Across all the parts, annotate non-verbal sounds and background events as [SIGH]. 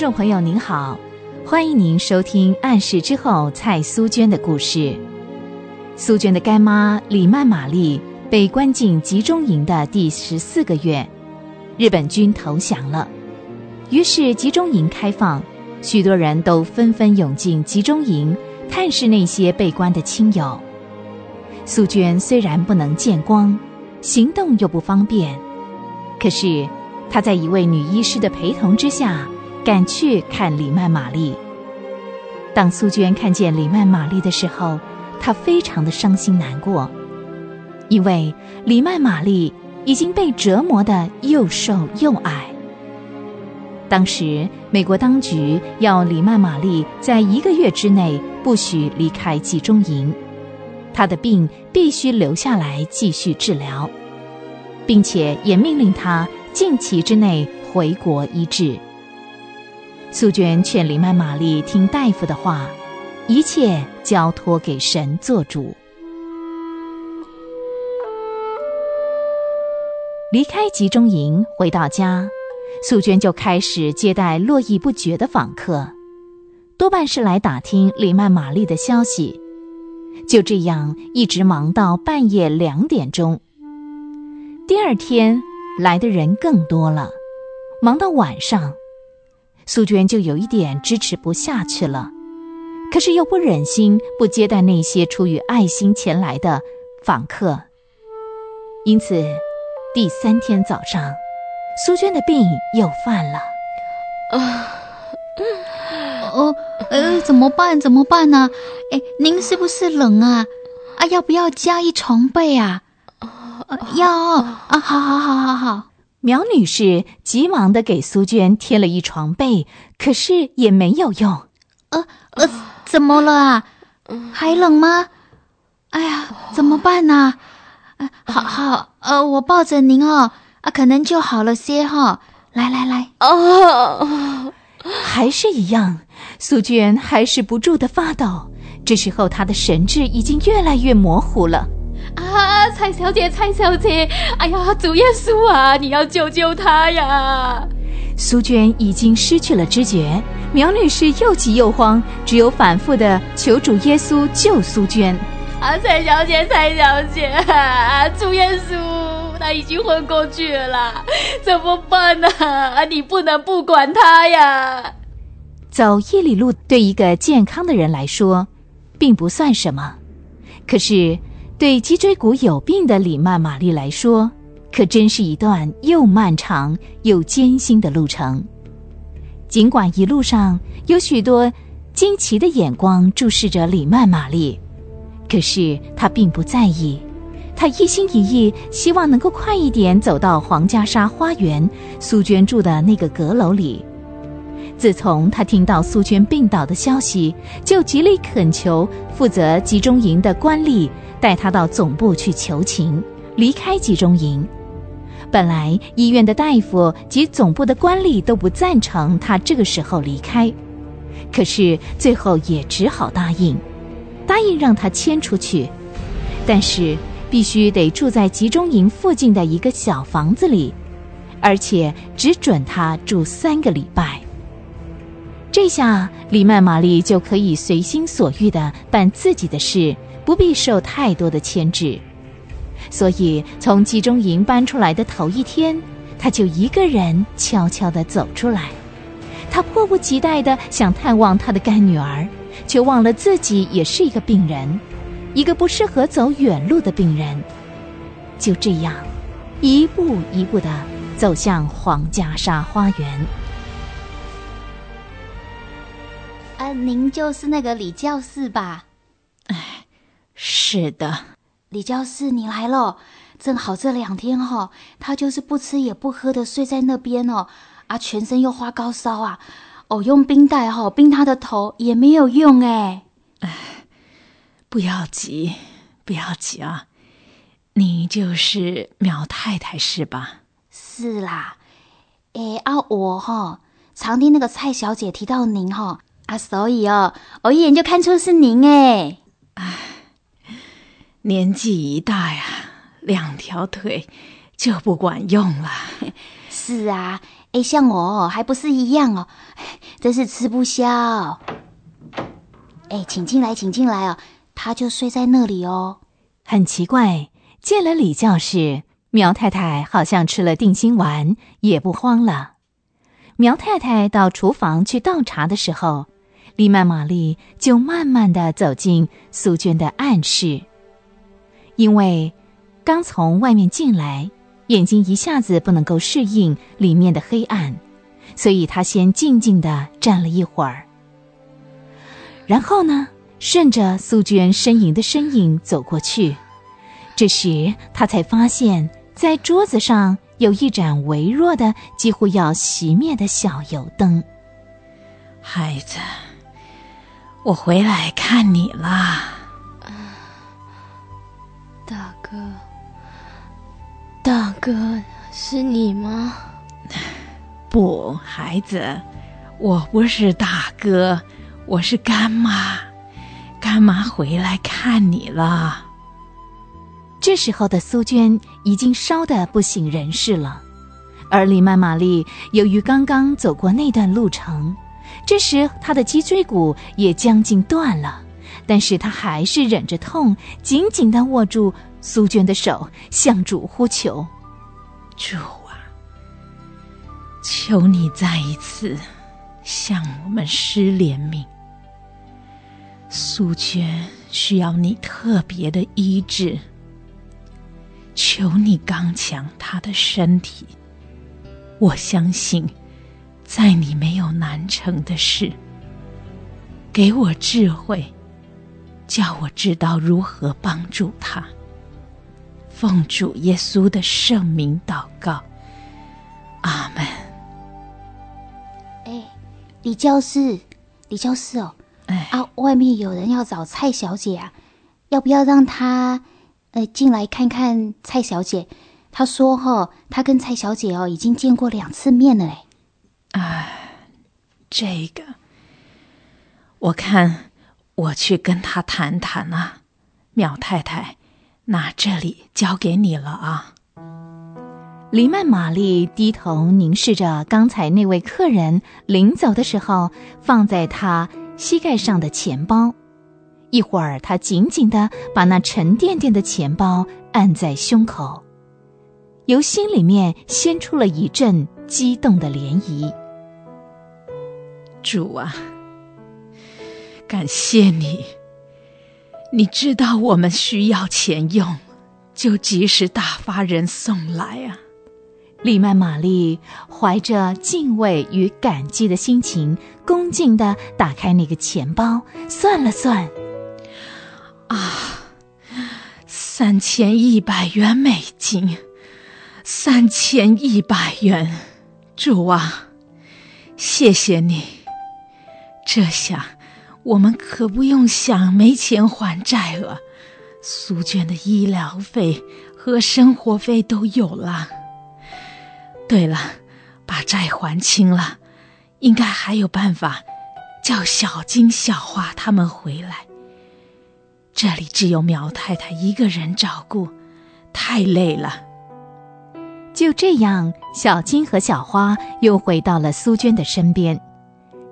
众朋友您好，欢迎您收听《暗示之后》蔡苏娟的故事。苏娟的干妈李曼玛丽被关进集中营的第十四个月，日本军投降了，于是集中营开放，许多人都纷纷涌进集中营，探视那些被关的亲友。苏娟虽然不能见光，行动又不方便，可是她在一位女医师的陪同之下。赶去看李曼玛丽。当苏娟看见李曼玛丽的时候，她非常的伤心难过，因为李曼玛丽已经被折磨的又瘦又矮。当时美国当局要李曼玛丽在一个月之内不许离开集中营，她的病必须留下来继续治疗，并且也命令她近期之内回国医治。素娟劝李曼玛丽听大夫的话，一切交托给神做主。离开集中营回到家，素娟就开始接待络绎不绝的访客，多半是来打听李曼玛丽的消息。就这样一直忙到半夜两点钟。第二天来的人更多了，忙到晚上。苏娟就有一点支持不下去了，可是又不忍心不接待那些出于爱心前来的访客，因此第三天早上，苏娟的病又犯了。啊，哦，呃，怎么办？怎么办呢？哎，您是不是冷啊？啊，要不要加一床被啊？要啊，好好好好好。苗女士急忙的给苏娟贴了一床被，可是也没有用。呃呃，怎么了啊？还冷吗？哎呀，怎么办呢？啊好好，呃，我抱着您哦，啊，可能就好了些哈。来来来，哦，还是一样，苏娟还是不住的发抖。这时候她的神志已经越来越模糊了。啊，蔡小姐，蔡小姐，哎呀，主耶稣啊，你要救救她呀！苏娟已经失去了知觉，苗女士又急又慌，只有反复的求主耶稣救苏娟。啊，蔡小姐，蔡小姐，啊 [LAUGHS] 主耶稣，他已经昏过去了，怎么办呢？啊，你不能不管他呀！走一里路对一个健康的人来说，并不算什么，可是。对脊椎骨有病的李曼玛丽来说，可真是一段又漫长又艰辛的路程。尽管一路上有许多惊奇的眼光注视着李曼玛丽，可是她并不在意。她一心一意希望能够快一点走到皇家沙花园苏娟住的那个阁楼里。自从他听到苏娟病倒的消息，就极力恳求负责集中营的官吏。带他到总部去求情，离开集中营。本来医院的大夫及总部的官吏都不赞成他这个时候离开，可是最后也只好答应，答应让他迁出去，但是必须得住在集中营附近的一个小房子里，而且只准他住三个礼拜。这下李曼玛丽就可以随心所欲地办自己的事。不必受太多的牵制，所以从集中营搬出来的头一天，他就一个人悄悄地走出来。他迫不及待地想探望他的干女儿，却忘了自己也是一个病人，一个不适合走远路的病人。就这样，一步一步地走向皇家沙花园。啊，您就是那个李教士吧？哎是的，李教士，你来了，正好这两天哈，他就是不吃也不喝的睡在那边哦，啊，全身又发高烧啊，哦，用冰袋哈冰他的头也没有用哎，哎，不要急，不要急啊，你就是苗太太是吧？是啦，哎啊，我哈常听那个蔡小姐提到您哈啊，所以哦，我一眼就看出是您哎，唉。年纪一大呀，两条腿就不管用了。[LAUGHS] 是啊，哎，像我还不是一样哦，真是吃不消。哎，请进来，请进来哦。他就睡在那里哦。很奇怪，见了李教士，苗太太好像吃了定心丸，也不慌了。苗太太到厨房去倒茶的时候，丽曼玛丽就慢慢的走进苏娟的暗室，因为刚从外面进来，眼睛一下子不能够适应里面的黑暗，所以她先静静的站了一会儿。然后呢，顺着苏娟呻吟的身影走过去。这时，他才发现，在桌子上有一盏微弱的、几乎要熄灭的小油灯。孩子，我回来看你了。大哥，大哥，是你吗？[LAUGHS] 不，孩子，我不是大哥。我是干妈，干妈回来看你了。这时候的苏娟已经烧得不省人事了，而李曼玛丽由于刚刚走过那段路程，这时他的脊椎骨也将近断了，但是他还是忍着痛，紧紧的握住苏娟的手，向主呼求：“主啊，求你再一次向我们施怜悯。”苏娟需要你特别的医治，求你刚强她的身体。我相信，在你没有难成的事。给我智慧，叫我知道如何帮助他。奉主耶稣的圣名祷告，阿门。哎，李教师，李教师哦。啊，外面有人要找蔡小姐啊，要不要让她呃进来看看蔡小姐？他说哈，他跟蔡小姐哦已经见过两次面了嘞。这个我看我去跟他谈谈啊，苗太太，那这里交给你了啊。黎曼玛丽低头凝视着刚才那位客人临走的时候放在他。膝盖上的钱包，一会儿，他紧紧的把那沉甸甸的钱包按在胸口，由心里面掀出了一阵激动的涟漪。主啊，感谢你！你知道我们需要钱用，就及时打发人送来啊。利曼玛丽怀着敬畏与感激的心情，恭敬的打开那个钱包，算了算，啊，三千一百元美金，三千一百元，主啊，谢谢你！这下我们可不用想没钱还债了，苏娟的医疗费和生活费都有了。对了，把债还清了，应该还有办法叫小金、小花他们回来。这里只有苗太太一个人照顾，太累了。就这样，小金和小花又回到了苏娟的身边。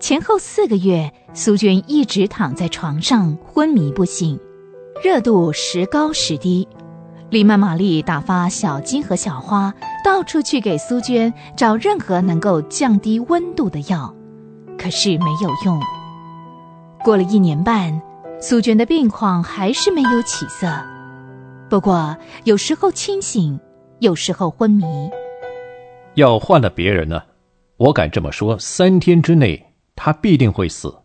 前后四个月，苏娟一直躺在床上昏迷不醒，热度时高时低。丽曼玛丽打发小金和小花到处去给苏娟找任何能够降低温度的药，可是没有用。过了一年半，苏娟的病况还是没有起色，不过有时候清醒，有时候昏迷。要换了别人呢，我敢这么说，三天之内他必定会死。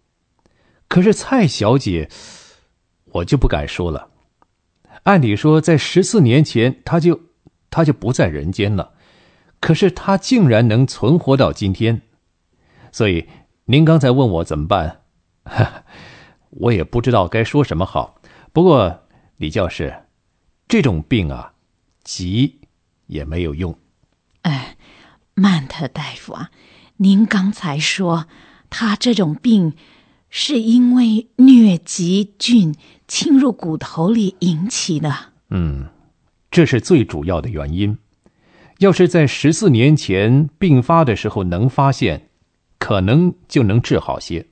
可是蔡小姐，我就不敢说了。按理说，在十四年前，他就他就不在人间了，可是他竟然能存活到今天，所以您刚才问我怎么办，[LAUGHS] 我也不知道该说什么好。不过李教师，这种病啊，急也没有用。哎，曼特大夫啊，您刚才说他这种病。是因为疟疾菌侵入骨头里引起的。嗯，这是最主要的原因。要是在十四年前病发的时候能发现，可能就能治好些。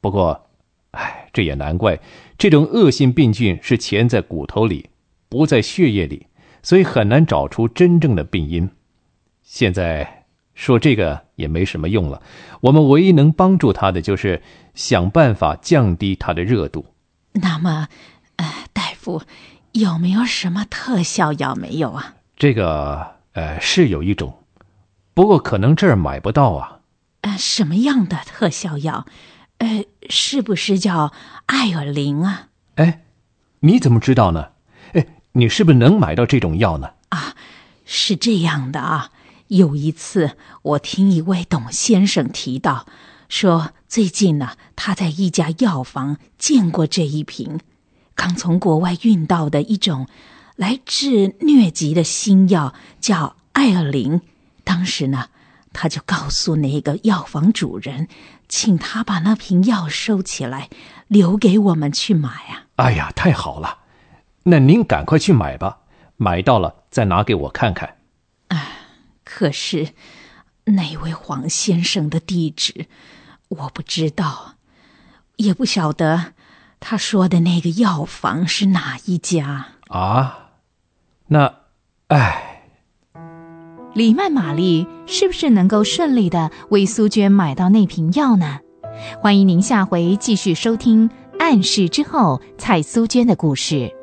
不过，哎，这也难怪，这种恶性病菌是潜在骨头里，不在血液里，所以很难找出真正的病因。现在说这个也没什么用了，我们唯一能帮助他的就是想办法降低他的热度。那么，呃，大夫，有没有什么特效药没有啊？这个，呃，是有一种，不过可能这儿买不到啊。呃，什么样的特效药？呃，是不是叫艾尔灵啊？哎，你怎么知道呢？哎，你是不是能买到这种药呢？啊，是这样的啊。有一次，我听一位董先生提到，说最近呢，他在一家药房见过这一瓶刚从国外运到的一种来治疟疾的新药，叫艾尔灵。当时呢。他就告诉那个药房主人，请他把那瓶药收起来，留给我们去买啊！哎呀，太好了，那您赶快去买吧，买到了再拿给我看看。哎，可是那位黄先生的地址我不知道，也不晓得他说的那个药房是哪一家啊？那，哎。李曼玛丽是不是能够顺利的为苏娟买到那瓶药呢？欢迎您下回继续收听《暗示之后》蔡苏娟的故事。